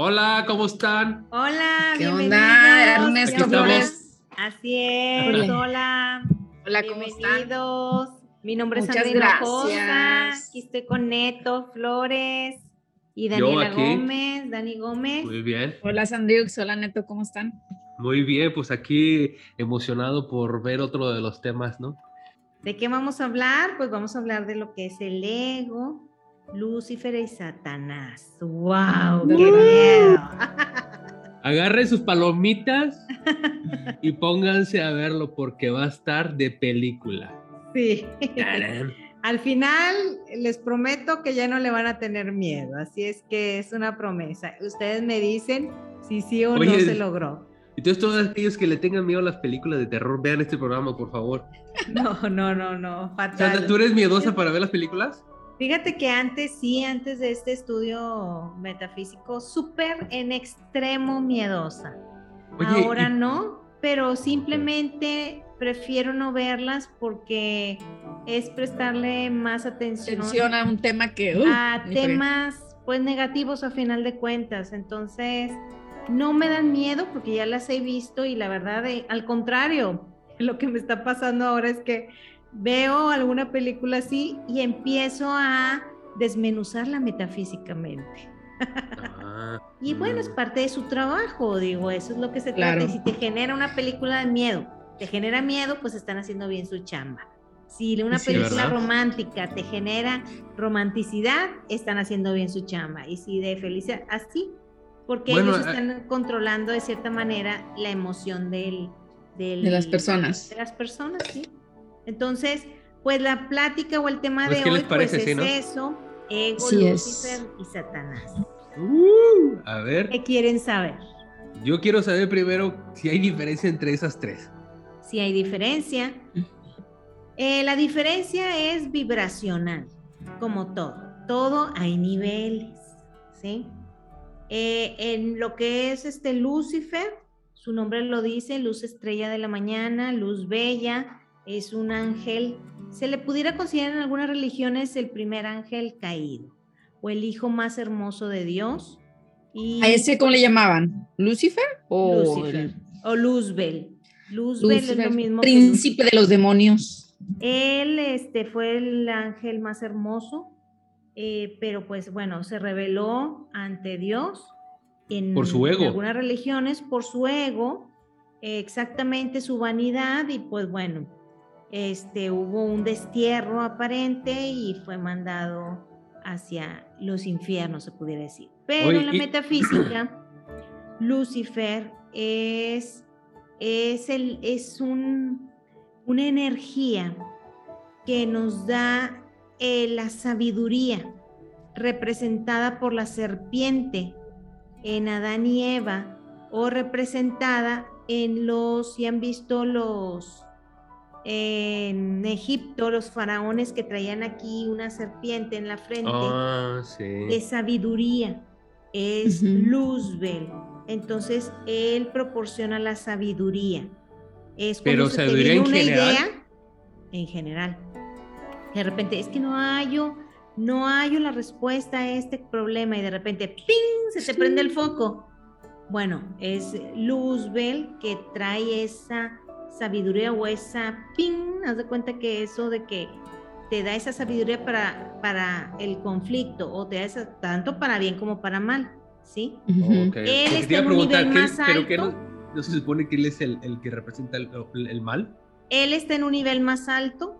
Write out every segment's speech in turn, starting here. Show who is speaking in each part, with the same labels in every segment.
Speaker 1: Hola, ¿cómo están?
Speaker 2: Hola,
Speaker 3: ¿Qué
Speaker 2: bienvenidos.
Speaker 3: onda, Ernesto. Flores?
Speaker 2: Así es, hola.
Speaker 3: Hola, ¿cómo están?
Speaker 2: bienvenidos. Mi nombre
Speaker 3: Muchas
Speaker 2: es
Speaker 3: gracias.
Speaker 2: Hinojosa. Aquí estoy con Neto Flores y Daniela. Gómez, Dani Gómez.
Speaker 1: Muy bien,
Speaker 3: Hola, Sandriux. Hola, Neto, ¿cómo están?
Speaker 1: muy bien, pues aquí emocionado por ver otro de los temas, ¿no?
Speaker 2: ¿De qué vamos a hablar? Pues vamos a hablar de lo que es el ego, Lucifer y Satanás. ¡Wow! ¡Qué
Speaker 3: Uh.
Speaker 2: miedo!
Speaker 1: Agarren sus palomitas y pónganse a verlo porque va a estar de película.
Speaker 2: Sí.
Speaker 1: Tarán.
Speaker 2: Al final les prometo que ya no le van a tener miedo, así es que es una promesa. Ustedes me dicen si sí o no se logró.
Speaker 1: Entonces todos aquellos que le tengan miedo a las películas de terror, vean este programa, por favor.
Speaker 2: No, no, no, no.
Speaker 1: ¿tú eres miedosa para ver las películas?
Speaker 2: Fíjate que antes sí, antes de este estudio metafísico, súper en extremo miedosa.
Speaker 1: Oye,
Speaker 2: Ahora
Speaker 1: y-
Speaker 2: no, pero simplemente prefiero no verlas porque es prestarle más atención
Speaker 3: Atención a un tema que... uh,
Speaker 2: a
Speaker 3: diferente.
Speaker 2: temas pues negativos a final de cuentas. Entonces, no me dan miedo porque ya las he visto y la verdad, eh, al contrario, lo que me está pasando ahora es que veo alguna película así y empiezo a desmenuzarla metafísicamente.
Speaker 1: Ah,
Speaker 2: Y bueno, es
Speaker 1: mm.
Speaker 2: parte de su trabajo, digo, eso es lo que se
Speaker 3: Claro.
Speaker 2: trata. Y si te genera una película de miedo, te genera miedo, pues están haciendo bien su chamba. Si una
Speaker 3: Sí,
Speaker 2: película
Speaker 1: ¿verdad?
Speaker 2: romántica te genera romanticidad, están haciendo bien su chamba. Y si de felicidad, así, porque
Speaker 1: Bueno,
Speaker 2: ellos
Speaker 1: eh,
Speaker 2: están controlando de cierta manera la emoción del, del-
Speaker 3: De las personas.
Speaker 2: De las personas, sí. Entonces, pues la plática o el tema
Speaker 1: Pues,
Speaker 2: de
Speaker 1: ¿qué
Speaker 2: hoy
Speaker 1: les parece,
Speaker 2: pues
Speaker 1: sí,
Speaker 2: es
Speaker 1: no?
Speaker 2: eso, ego,
Speaker 3: Sí es.
Speaker 2: Lucifer y Satanás.
Speaker 1: Uh, a ver,
Speaker 2: ¿Qué quieren saber?
Speaker 1: yo quiero saber primero si hay diferencia entre esas tres.
Speaker 2: si hay diferencia. Eh, la diferencia es vibracional, como todo. Todo hay niveles, ¿sí? Eh, en lo que es este Lucifer, su nombre lo dice, luz estrella de la mañana, luz bella, es un ángel, se le pudiera considerar en algunas religiones el primer ángel caído o el hijo más hermoso de Dios. Y
Speaker 3: ¿A ese cómo le llamaban? ¿Lucifer? O
Speaker 2: Lucifer o Luzbel. Luzbel es lo mismo que
Speaker 3: príncipe de los demonios?
Speaker 2: Él este, fue el ángel más hermoso, eh, pero pues bueno, se reveló ante Dios en,
Speaker 1: Por su ego.
Speaker 2: en algunas religiones, por su ego, eh, exactamente su vanidad y pues bueno, este, hubo un destierro aparente y fue mandado hacia los infiernos, se pudiera decir. Pero en la
Speaker 1: y-
Speaker 2: metafísica, Lucifer es, es, el, es un, una energía que nos da eh, la sabiduría representada por la serpiente en Adán y Eva o representada en los, si han visto los, en Egipto, los faraones que traían aquí una serpiente en la frente
Speaker 1: Ah, sí.
Speaker 2: de sabiduría, es. Luzbel. Entonces, él proporciona la sabiduría. Es
Speaker 1: Pero
Speaker 2: se
Speaker 1: sabiduría en
Speaker 2: una
Speaker 1: general.
Speaker 2: idea, en general. De repente, es que no hallo, no hallo la respuesta a este problema y de repente, ¡ping! se te
Speaker 3: Sí.
Speaker 2: prende el foco. Bueno, es Luzbel que trae esa sabiduría o esa ping, haz de cuenta que eso de que te da esa sabiduría para, para el conflicto o te da esa, tanto para bien como para mal, ¿sí? Él está en un nivel
Speaker 1: preguntar, ¿qué-
Speaker 2: más
Speaker 1: ¿pero qué no,
Speaker 2: alto.
Speaker 1: no se supone que él es el, el que representa el, el mal?
Speaker 2: Él está en un nivel más alto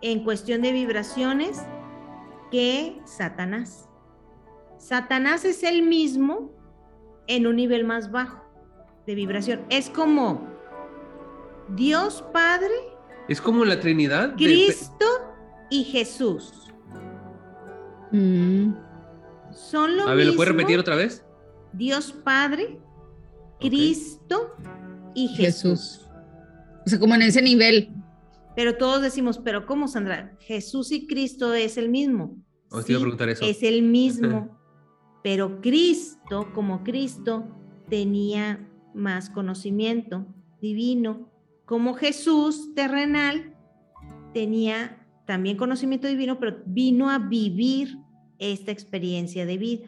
Speaker 2: en cuestión de vibraciones que Satanás. Satanás es el mismo en un nivel más bajo de vibración. Es como Dios Padre,
Speaker 1: Es como la Trinidad. de-
Speaker 2: Cristo y Jesús.
Speaker 3: Mm.
Speaker 2: Son lo
Speaker 1: a ver, ¿lo puedes repetir otra vez?
Speaker 2: Dios Padre. Cristo y Jesús.
Speaker 3: Jesús. O sea, como en ese nivel.
Speaker 2: Pero todos decimos, pero ¿cómo, Sandra? Jesús y Cristo es el mismo.
Speaker 1: Oh, te iba a preguntar eso.
Speaker 2: Es el mismo. pero Cristo, como Cristo, tenía más conocimiento divino. Como Jesús terrenal tenía también conocimiento divino, pero vino a vivir esta experiencia de vida.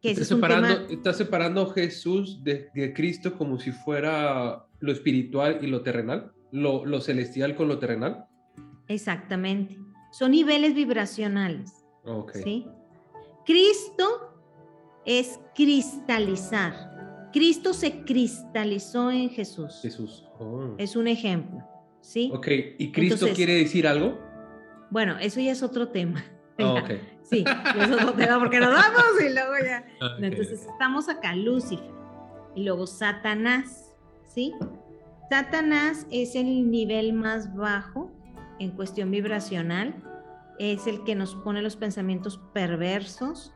Speaker 2: Que
Speaker 1: Está
Speaker 2: es
Speaker 1: separando, está separando Jesús de, de Cristo como si fuera lo espiritual y lo terrenal, lo, lo celestial con lo terrenal.
Speaker 2: Exactamente. Son niveles vibracionales.
Speaker 1: Ok.
Speaker 2: ¿sí? Cristo es cristalizar. Cristo se cristalizó en Jesús.
Speaker 1: Jesús. Oh.
Speaker 2: Es un ejemplo, ¿sí?
Speaker 1: Ok, ¿y Cristo
Speaker 2: Entonces-
Speaker 1: quiere decir algo?
Speaker 2: Bueno, eso ya es otro tema.
Speaker 1: Ah, ok.
Speaker 2: Sí, ya es otro tema porque nos vamos y luego ya. Entonces estamos acá, Lucifer. Y luego Satanás, ¿sí? Satanás es el nivel más bajo en cuestión vibracional. Es el que nos pone los pensamientos perversos,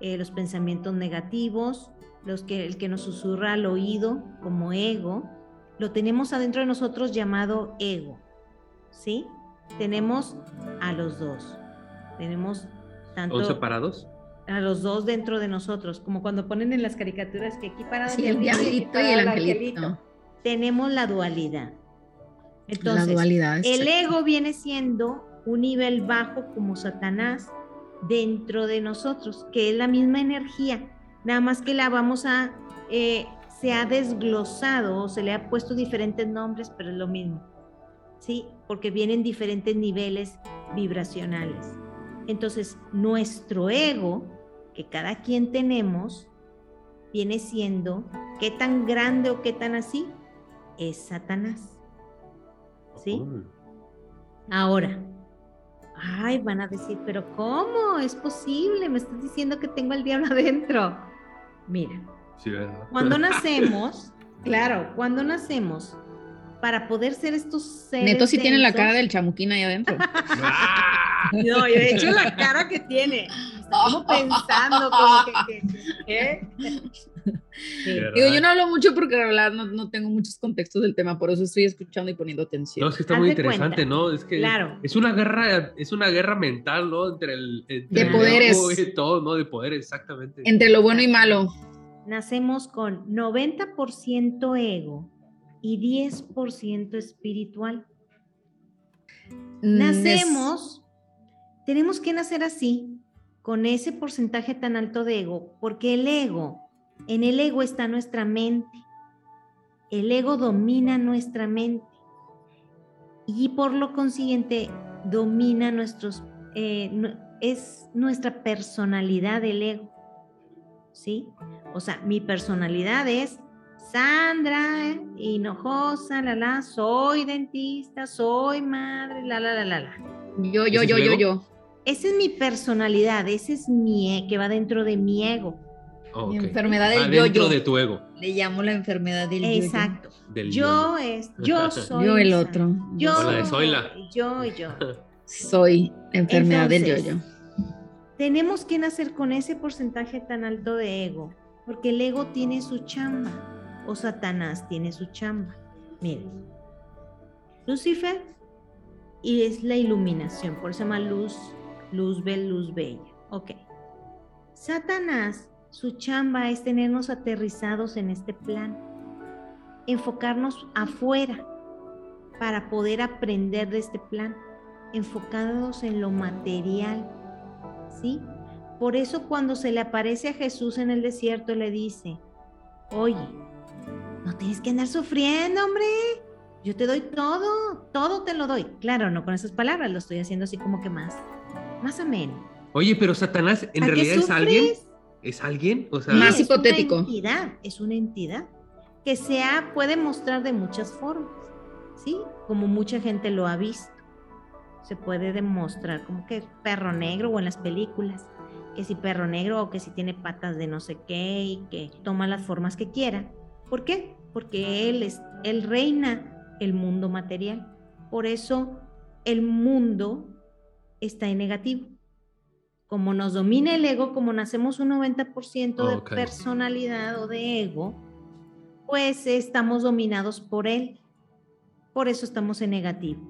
Speaker 2: eh, los pensamientos negativos, los que, el que nos susurra al oído como ego. Lo tenemos adentro de nosotros llamado ego, ¿sí? Tenemos a los dos. Tenemos tanto
Speaker 1: ¿Son separados?
Speaker 2: a los dos dentro de nosotros, como cuando ponen en las caricaturas que aquí parado
Speaker 3: Sí, el
Speaker 2: diablito
Speaker 3: y el angelito.
Speaker 2: Tenemos la dualidad.
Speaker 3: La
Speaker 2: Entonces,
Speaker 3: dualidad.
Speaker 2: el ego viene siendo un nivel bajo como Satanás dentro de nosotros, que es la misma energía, nada más que la vamos a, eh, se ha desglosado o se le ha puesto diferentes nombres, pero es lo mismo, ¿sí? Porque vienen diferentes niveles vibracionales. Entonces, nuestro ego, que cada quien tenemos, viene siendo, ¿qué tan grande o qué tan así? Es Satanás. ¿Sí? Ahora, ay, van a decir, pero ¿cómo? Es posible, me estás diciendo que tengo al diablo adentro. Mira,
Speaker 1: Sí, ¿verdad?
Speaker 2: cuando nacemos, claro, cuando nacemos, para poder ser estos seres.
Speaker 3: Neto sí tiene la cara del chamuquín ahí adentro.
Speaker 1: ¡Ah!
Speaker 2: No, de hecho la cara que tiene. Está como pensando, como que. que- ¿eh? Sí.
Speaker 1: ¿Verdad?
Speaker 3: Digo, yo no hablo mucho porque la verdad no, no tengo muchos contextos del tema, por eso estoy escuchando y poniendo atención.
Speaker 1: No, es que está
Speaker 2: Haz
Speaker 1: muy interesante,
Speaker 2: cuenta.
Speaker 1: ¿no? Es que
Speaker 2: Claro.
Speaker 1: es una guerra, es una guerra mental, ¿no? Entre el, entre
Speaker 3: De
Speaker 1: el
Speaker 3: poderes.
Speaker 1: y todo, ¿no? De poder, exactamente.
Speaker 3: Entre lo bueno y malo.
Speaker 2: Nacemos con 90% ego y 10% espiritual.
Speaker 3: Mm,
Speaker 2: Nacemos, tenemos que nacer así, con ese porcentaje tan alto de ego, porque el ego, en el ego está nuestra mente. El ego domina nuestra mente y por lo consiguiente domina nuestros, eh, es nuestra personalidad el ego. ¿Sí? O sea, mi personalidad es Sandra, hinojosa, la la, soy dentista, soy madre, la la la la la.
Speaker 3: Yo, yo,
Speaker 1: ¿Ese es
Speaker 3: yo, yo, yo.
Speaker 2: Esa es mi personalidad, ese es mi e- que va dentro de mi ego.
Speaker 1: Oh,
Speaker 3: Mi enfermedad del
Speaker 1: Va dentro
Speaker 3: yo-yo.
Speaker 1: de tu ego.
Speaker 3: Le llamo la enfermedad del.
Speaker 2: Exacto.
Speaker 1: Del
Speaker 2: Yo es, yo soy.
Speaker 3: Yo el otro.
Speaker 2: Yo,
Speaker 1: Hola, de Zoila.
Speaker 2: yo y yo.
Speaker 3: Soy la enfermedad del yo-yo.
Speaker 2: Tenemos que nacer con ese porcentaje tan alto de ego, porque el ego tiene su chamba, o Satanás tiene su chamba. Miren, Lucifer y es la iluminación, por eso se llama luz, luz bel, luz bella. Ok. Satanás, su chamba es tenernos aterrizados en este plan, enfocarnos afuera para poder aprender de este plan, enfocados en lo material, ¿sí? Por eso cuando se le aparece a Jesús en el desierto le dice, oye, no tienes que andar sufriendo, hombre. Yo te doy todo, todo te lo doy. Claro, no con esas palabras, lo estoy haciendo así como que más, más ameno.
Speaker 1: Oye, pero Satanás en
Speaker 2: ¿A qué
Speaker 1: realidad es alguien. ¿Es alguien? O sea,
Speaker 3: Más
Speaker 2: Sí,
Speaker 3: hipotético.
Speaker 2: Es una entidad, es una entidad que se ha- puede mostrar de muchas formas, ¿sí? Como mucha gente lo ha visto. Se puede demostrar como que perro negro o en las películas, que si perro negro o que si tiene patas de no sé qué y que toma las formas que quiera. ¿Por qué? Porque él es, él reina el mundo material. Por eso el mundo está en negativo. Como nos domina el ego, como nacemos un 90% de personalidad o de ego, pues estamos dominados por él. Por eso estamos en negativo.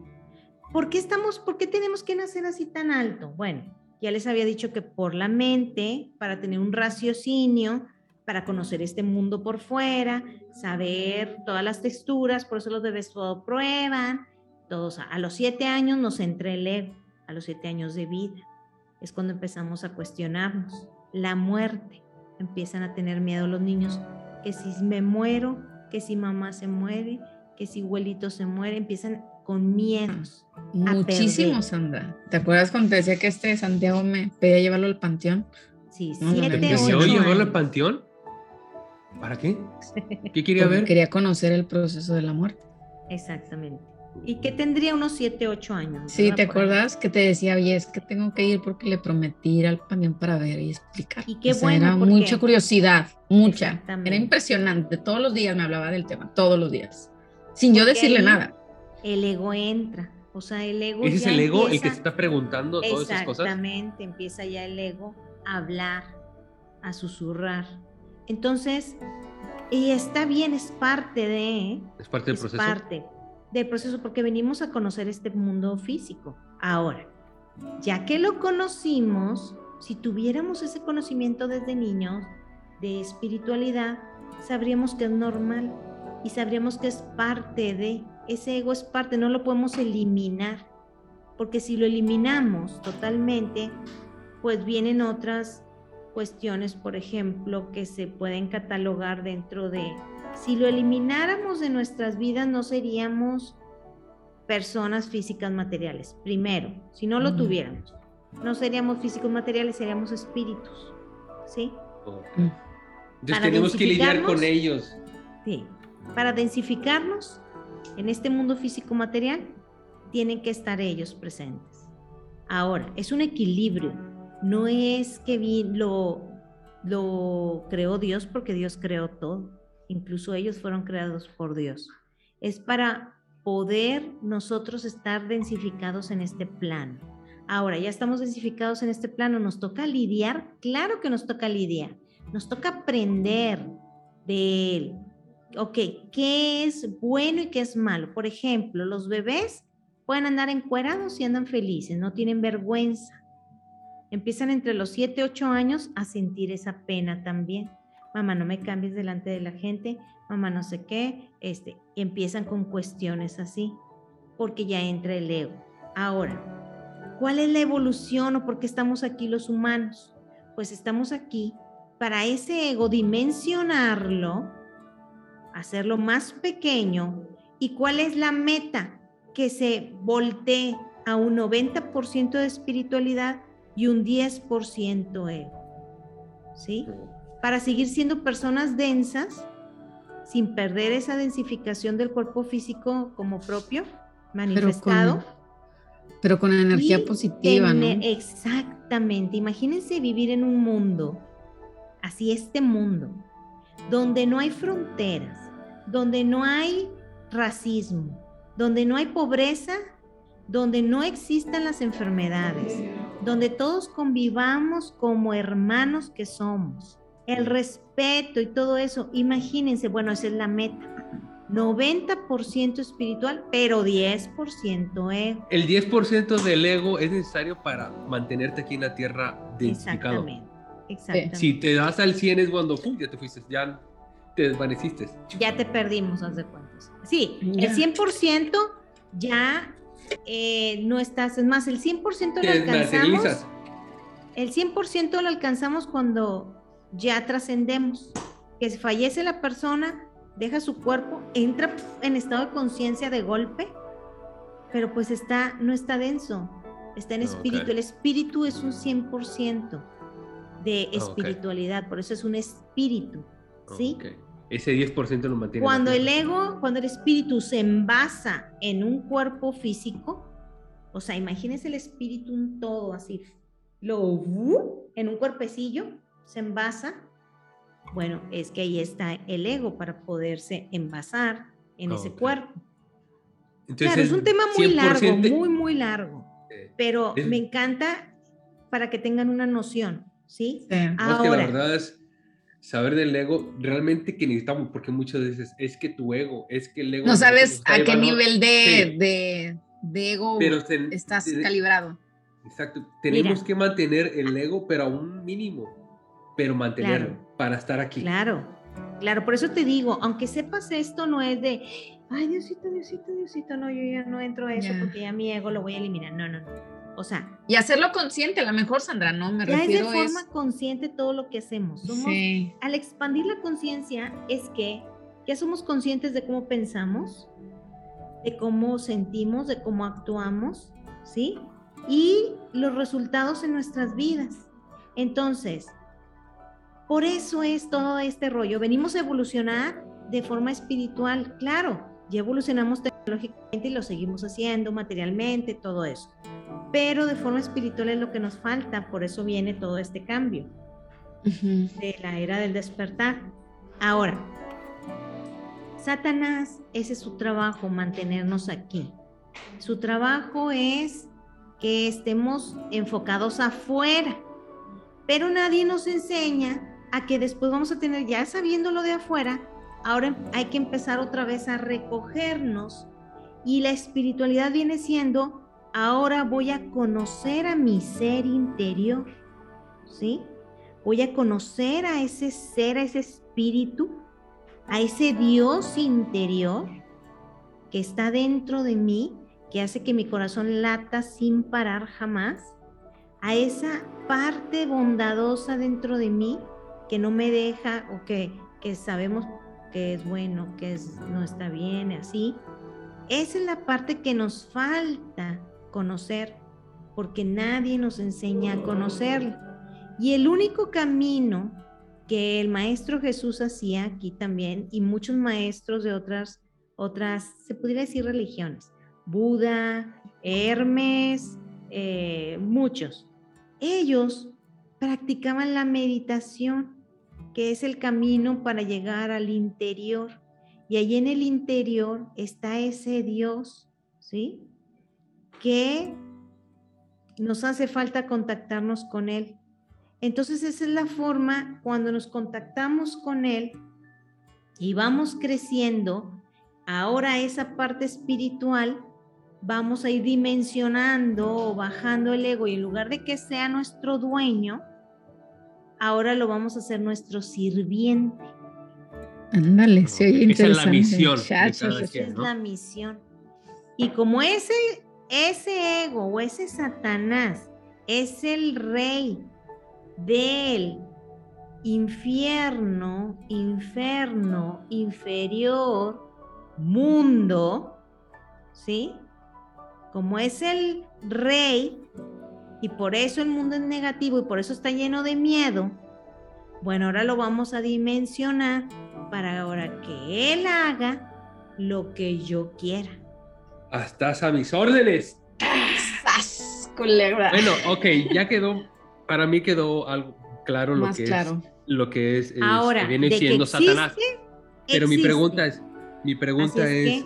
Speaker 2: ¿Por qué estamos, por qué tenemos que nacer así tan alto? Bueno, ya les había dicho que por la mente, para tener un raciocinio, para conocer este mundo por fuera, saber todas las texturas, por eso los bebés todo prueban. Todos a los siete años nos entra el ego, a los siete años de vida. Es cuando empezamos a cuestionarnos la muerte. empiezan a tener miedo los niños, que si me muero, que si mamá se muere, que si abuelito se muere, empiezan con miedos.
Speaker 3: Muchísimo, Sandra. ¿Te acuerdas cuando te decía que este Santiago me pedía llevarlo al panteón?
Speaker 2: Sí,
Speaker 1: ¿Te
Speaker 2: siete,
Speaker 1: deseó
Speaker 2: ocho
Speaker 1: llevarlo al panteón? ¿Para qué? ¿Qué quería ver?
Speaker 3: Quería conocer el proceso de la muerte.
Speaker 2: Exactamente. ¿Y que tendría unos 7, 8 años?
Speaker 3: Sí. ¿te acuerdas que te decía, oye, es que tengo que ir porque le prometí ir al panteón para ver y explicar?
Speaker 2: Y qué
Speaker 3: O sea,
Speaker 2: bueno,
Speaker 3: Era
Speaker 2: porque-
Speaker 3: mucha curiosidad, mucha.
Speaker 2: Exactamente.
Speaker 3: Era impresionante. Todos los días me hablaba del tema, todos los días. Sin yo decirle nada.
Speaker 2: El ego entra. O sea, el ego.
Speaker 1: ¿Ese es el ego el que se está preguntando todas esas cosas?
Speaker 2: Exactamente, empieza ya el ego a hablar, a susurrar. Entonces, y está bien, es parte de, ¿eh?
Speaker 1: Es parte del
Speaker 2: es
Speaker 1: proceso.
Speaker 2: parte del proceso porque venimos a conocer este mundo físico. Ahora, ya que lo conocimos, si tuviéramos ese conocimiento desde niños de espiritualidad, sabríamos que es normal y sabríamos que es parte de, ese ego es parte, no lo podemos eliminar, porque si lo eliminamos totalmente, pues vienen otras cuestiones, por ejemplo, que se pueden catalogar dentro de, si lo elimináramos de nuestras vidas, no seríamos personas físicas materiales. Primero, si no lo tuviéramos, no seríamos físicos materiales, seríamos espíritus. ¿Sí?
Speaker 3: Mm.
Speaker 1: Entonces
Speaker 2: Para
Speaker 1: tenemos que lidiar con
Speaker 2: densificarnos,
Speaker 1: ellos.
Speaker 2: Sí. Para densificarnos en este mundo físico material, tienen que estar ellos presentes. Ahora, es un equilibrio. No es que vi- lo, lo creó Dios porque Dios creó todo. Incluso ellos fueron creados por Dios. Es para poder nosotros estar densificados en este plano. Ahora, ya estamos densificados en este plano, nos toca lidiar, claro que nos toca lidiar, nos toca aprender de él. Ok, ¿qué es bueno y qué es malo? Por ejemplo, los bebés pueden andar encuerados y andan felices, no tienen vergüenza. Empiezan entre los 7 y 8 años a sentir esa pena también. Mamá, no me cambies delante de la gente, mamá, no sé qué, este, empiezan con cuestiones así, porque ya entra el ego. Ahora, ¿cuál es la evolución o por qué estamos aquí los humanos? Pues estamos aquí para ese ego dimensionarlo, hacerlo más pequeño. ¿Y cuál es la meta? Que se voltee a un 90% de espiritualidad y un 10% ego. ¿Sí? Para seguir siendo personas densas, sin perder esa densificación del cuerpo físico como propio, manifestado.
Speaker 3: Pero con energía positiva, ¿no?
Speaker 2: Exactamente. Imagínense vivir en un mundo, así este mundo, donde no hay fronteras, donde no hay racismo, donde no hay pobreza, donde no existan las enfermedades, donde todos convivamos como hermanos que somos. El respeto y todo eso, imagínense, bueno, esa es la meta. 90% espiritual, pero 10% ego.
Speaker 1: El 10% del ego es necesario para mantenerte aquí en la tierra densificado.
Speaker 2: Exactamente. Exactamente.
Speaker 1: Si te das al 100 es cuando ¡pum! ya te fuiste, ya te desvaneciste.
Speaker 2: Ya te perdimos, haz de cuentas. Sí,
Speaker 3: Ya.
Speaker 2: el 100% ya eh, no estás, es más, el 100% lo alcanzamos. El 100% lo alcanzamos cuando ya trascendemos. Que si fallece la persona, deja su cuerpo, entra en estado de conciencia de golpe, pero pues está, no está denso, está en espíritu. El espíritu es un 100% de espiritualidad, por eso es un espíritu, ¿sí?
Speaker 1: Ok. Ese 10% lo mantiene.
Speaker 2: Cuando el ego, cuando el espíritu se envasa en un cuerpo físico, o sea, imagínense el espíritu un todo así, lo ¡vu! en un cuerpecillo, se envasa. Bueno, es que ahí está el ego para poderse envasar en ese cuerpo.
Speaker 1: Entonces,
Speaker 2: claro, es un tema muy largo,
Speaker 1: 100%
Speaker 2: muy, muy largo, pero
Speaker 1: Es-
Speaker 2: me encanta para que tengan una noción, ¿sí?
Speaker 1: Es que la
Speaker 2: Ahora.
Speaker 1: verdad es saber del ego realmente que necesitamos, porque muchas veces es que tu ego, es que el ego.
Speaker 3: No sabes a qué
Speaker 1: llevando-
Speaker 3: nivel de,
Speaker 1: Sí.
Speaker 3: de, de ego
Speaker 1: Pero ten-
Speaker 3: estás
Speaker 1: ten-
Speaker 3: calibrado.
Speaker 1: Exacto. Tenemos
Speaker 2: Mira.
Speaker 1: que mantener el ego, pero a un mínimo. Pero mantenerlo
Speaker 2: Claro.
Speaker 1: para estar aquí.
Speaker 2: Claro, claro, por eso te digo, aunque sepas esto, no es de, ay, Diosito, Diosito, Diosito, no, yo ya no entro a eso
Speaker 3: Ya.
Speaker 2: porque ya mi ego lo voy a eliminar. No, no, no. O sea,
Speaker 3: Y hacerlo consciente, a lo mejor, Sandra, ¿no? Me
Speaker 2: ya
Speaker 3: refiero
Speaker 2: es de forma consciente todo lo que hacemos.
Speaker 3: sí.
Speaker 2: Al expandir la conciencia es que ya somos conscientes de cómo pensamos, de cómo sentimos, de cómo actuamos, ¿sí? Y los resultados en nuestras vidas. Entonces, por eso es todo este rollo. Venimos a evolucionar de forma espiritual, claro, ya evolucionamos tecnológicamente y lo seguimos haciendo materialmente, todo eso. Pero de forma espiritual es lo que nos falta, por eso viene todo este cambio de la era del despertar. Ahora, Satanás, ese es su trabajo, mantenernos aquí. Su trabajo es que estemos enfocados afuera, pero nadie nos enseña a que después vamos a tener, ya sabiendo lo de afuera, ahora hay que empezar otra vez a recogernos y la espiritualidad viene siendo, ahora voy a conocer a mi ser interior, ¿sí? Voy a conocer a ese ser, a ese espíritu, a ese Dios interior que está dentro de mí, que hace que mi corazón lata sin parar jamás, a esa parte bondadosa dentro de mí que no me deja o que, que sabemos que es bueno, que es, no está bien, así. Esa es la parte que nos falta conocer, porque nadie nos enseña a conocerla. Y el único camino que el maestro Jesús hacía aquí también, y muchos maestros de otras, otras, se podría decir religiones, Buda, Hermes, eh, muchos, ellos practicaban la meditación que es el camino para llegar al interior. Y allí en el interior está ese Dios, ¿sí? Que nos hace falta contactarnos con Él. Entonces esa es la forma cuando nos contactamos con Él y vamos creciendo, ahora esa parte espiritual vamos a ir dimensionando o bajando el ego y en lugar de que sea nuestro dueño, ahora lo vamos a hacer nuestro sirviente.
Speaker 3: Ándale, sí,
Speaker 1: Esa es la misión.
Speaker 2: Esa es la misión. Y como ese, ese ego o ese Satanás es el rey del infierno, inferno, inferior, mundo, ¿sí? Como es el rey, y por eso el mundo es negativo y por eso está lleno de miedo, bueno, ahora lo vamos a dimensionar para ahora que Él haga lo que yo quiera.
Speaker 1: Hasta a mis órdenes. Bueno, ok, ya quedó, para mí quedó algo claro lo que es lo que es,
Speaker 2: ahora,
Speaker 1: que viene siendo Satanás. Pero mi pregunta es, mi pregunta es,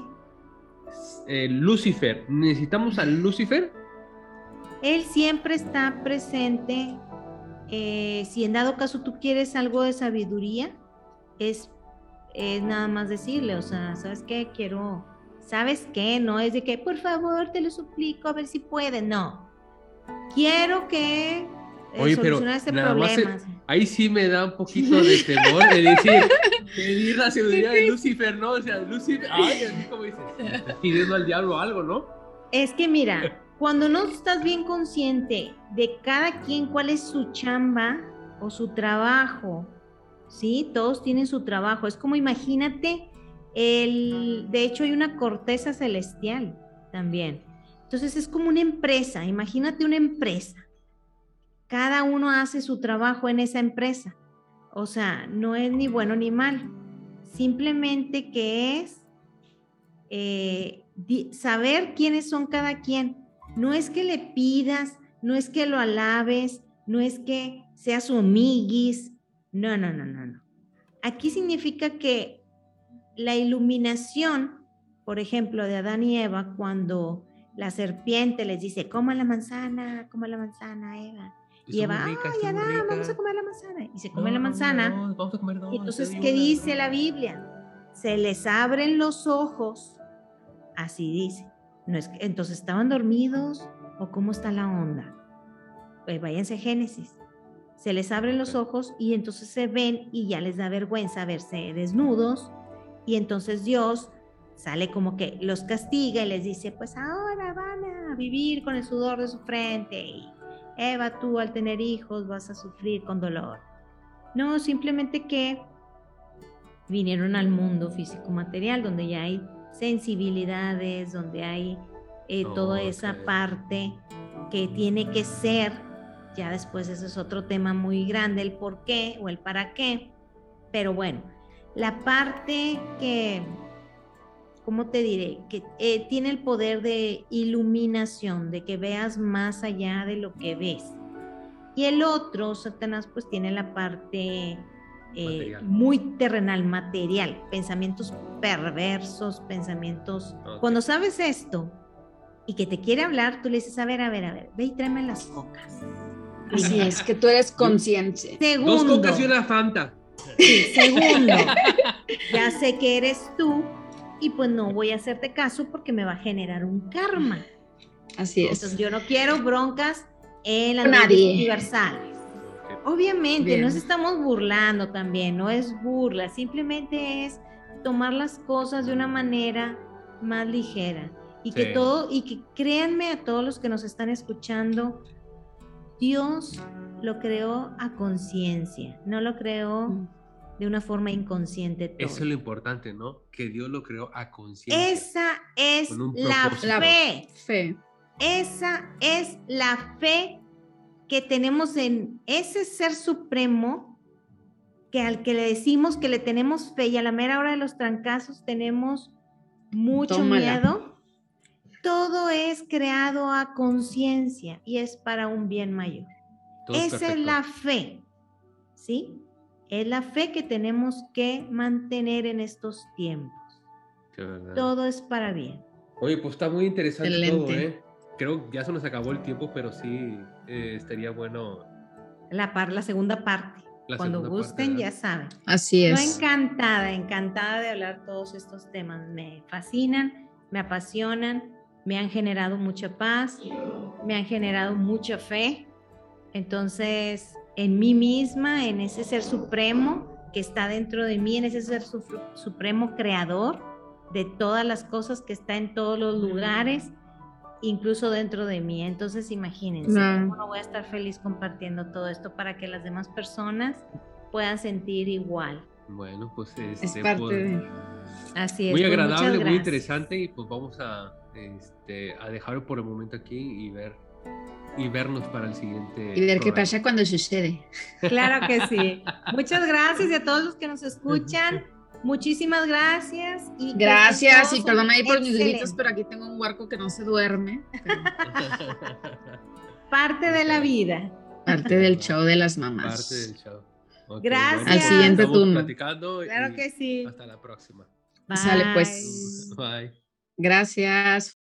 Speaker 1: eh, Lucifer, ¿necesitamos a Lucifer?
Speaker 2: Él siempre está presente. Eh, si en dado caso tú quieres algo de sabiduría, es, es nada más decirle, o sea, ¿sabes qué? Quiero, ¿sabes qué? No es de que, por favor, te lo suplico, a ver si puede, no. Quiero que
Speaker 1: eh, Oye, pero este nada más ahí sí me da un poquito de temor de decir, pedir la sabiduría de Lucifer, ¿no? O sea, Lucifer, ay, así como dices, pidiendo al diablo algo, ¿no?
Speaker 2: Es que mira, cuando no estás bien consciente de cada quien cuál es su chamba o su trabajo, ¿sí? Todos tienen su trabajo. Es como imagínate, el, de hecho hay una corteza celestial también. Entonces es como una empresa, imagínate una empresa. Cada uno hace su trabajo en esa empresa. O sea, no es ni bueno ni mal. Simplemente que es eh, saber quiénes son cada quien no es que le pidas, no es que lo alabes, no es que sea su amiguis. No, no, no, no, no. Aquí significa que la iluminación, por ejemplo, de Adán y Eva, cuando la serpiente les dice, coma la manzana, coma la manzana, Eva. Y Eva, ay, Adán, vamos a comer la manzana. Y se come la manzana. vamos a comer dos, entonces, ¿qué dice la Biblia? Se les abren los ojos, así dice, entonces, ¿estaban dormidos o cómo está la onda? Pues váyanse a Génesis. Se les abren los ojos y entonces se ven y ya les da vergüenza verse desnudos y entonces Dios sale como que los castiga y les dice, pues ahora van a vivir con el sudor de su frente y Eva, tú al tener hijos vas a sufrir con dolor. No, simplemente que vinieron al mundo físico material donde ya hay sensibilidades, donde hay eh, toda esa parte que tiene que ser, ya después ese es otro tema muy grande, el por qué o el para qué, pero bueno, la parte que, ¿cómo te diré? Que eh, tiene el poder de iluminación, de que veas más allá de lo que ves. Y el otro, Satanás, pues tiene la parte eh, muy terrenal, material, pensamientos perversos, pensamientos... Cuando sabes esto y que te quiere hablar, tú le dices, a ver, a ver, a ver, ve y tráeme las cocas.
Speaker 3: Así es, que tú eres consciente.
Speaker 1: Dos cocas y una fanta.
Speaker 2: Sí, segundo, ya sé que eres tú y pues no voy a hacerte caso porque me va a generar un karma.
Speaker 3: Así es.
Speaker 2: Entonces yo no quiero broncas en las leyes Obviamente, no nos estamos burlando también, no es burla, simplemente es tomar las cosas de una manera más ligera y que todo y que créanme a todos los que nos están escuchando, Dios lo creó a conciencia, no lo creó mm. de una forma inconsciente.
Speaker 1: Eso es lo importante, ¿no? Que Dios lo creó a conciencia.
Speaker 2: Esa es la fe. fe. Esa es la fe que tenemos en ese ser supremo que al que le decimos que le tenemos fe y a la mera hora de los trancazos tenemos mucho miedo. Todo es creado a conciencia y es para un bien mayor. Esa es la fe, ¿sí? Es la fe que tenemos que mantener en estos tiempos. Todo es para bien.
Speaker 1: Oye, pues está muy interesante todo, ¿eh? Creo que ya se nos acabó el tiempo, pero sí eh, estaría bueno.
Speaker 2: La, par, la segunda parte. Cuando gusten, ya saben.
Speaker 3: Así es.
Speaker 2: Estoy encantada, encantada de hablar todos estos temas. Me fascinan, me apasionan, me han generado mucha paz, me han generado mucha fe entonces, en mí misma, en ese ser supremo que está dentro de mí, en ese ser supremo creador de todas las cosas que está en todos los lugares, incluso dentro de mí. Entonces, imagínense, cómo no voy a estar feliz compartiendo todo esto para que las demás personas puedan sentir igual.
Speaker 1: Bueno, pues
Speaker 3: este, es parte pues, de...
Speaker 2: Así es.
Speaker 1: Muy pues, agradable, muy interesante y pues vamos a, este, a dejarlo por el momento aquí y ver y vernos para el siguiente.
Speaker 3: Y ver qué pasa cuando sucede.
Speaker 2: Claro que sí. Muchas gracias a todos los que nos escuchan. Muchísimas gracias.
Speaker 3: Y gracias y perdón ahí por mis gritos, pero aquí tengo un huarco que no se duerme.
Speaker 2: Parte de la vida.
Speaker 3: Parte del show de las mamás.
Speaker 1: Parte del show.
Speaker 2: gracias.
Speaker 3: Al siguiente turno.
Speaker 2: Claro que sí.
Speaker 1: Hasta la próxima.
Speaker 3: Sale pues.
Speaker 1: Bye.
Speaker 3: Gracias.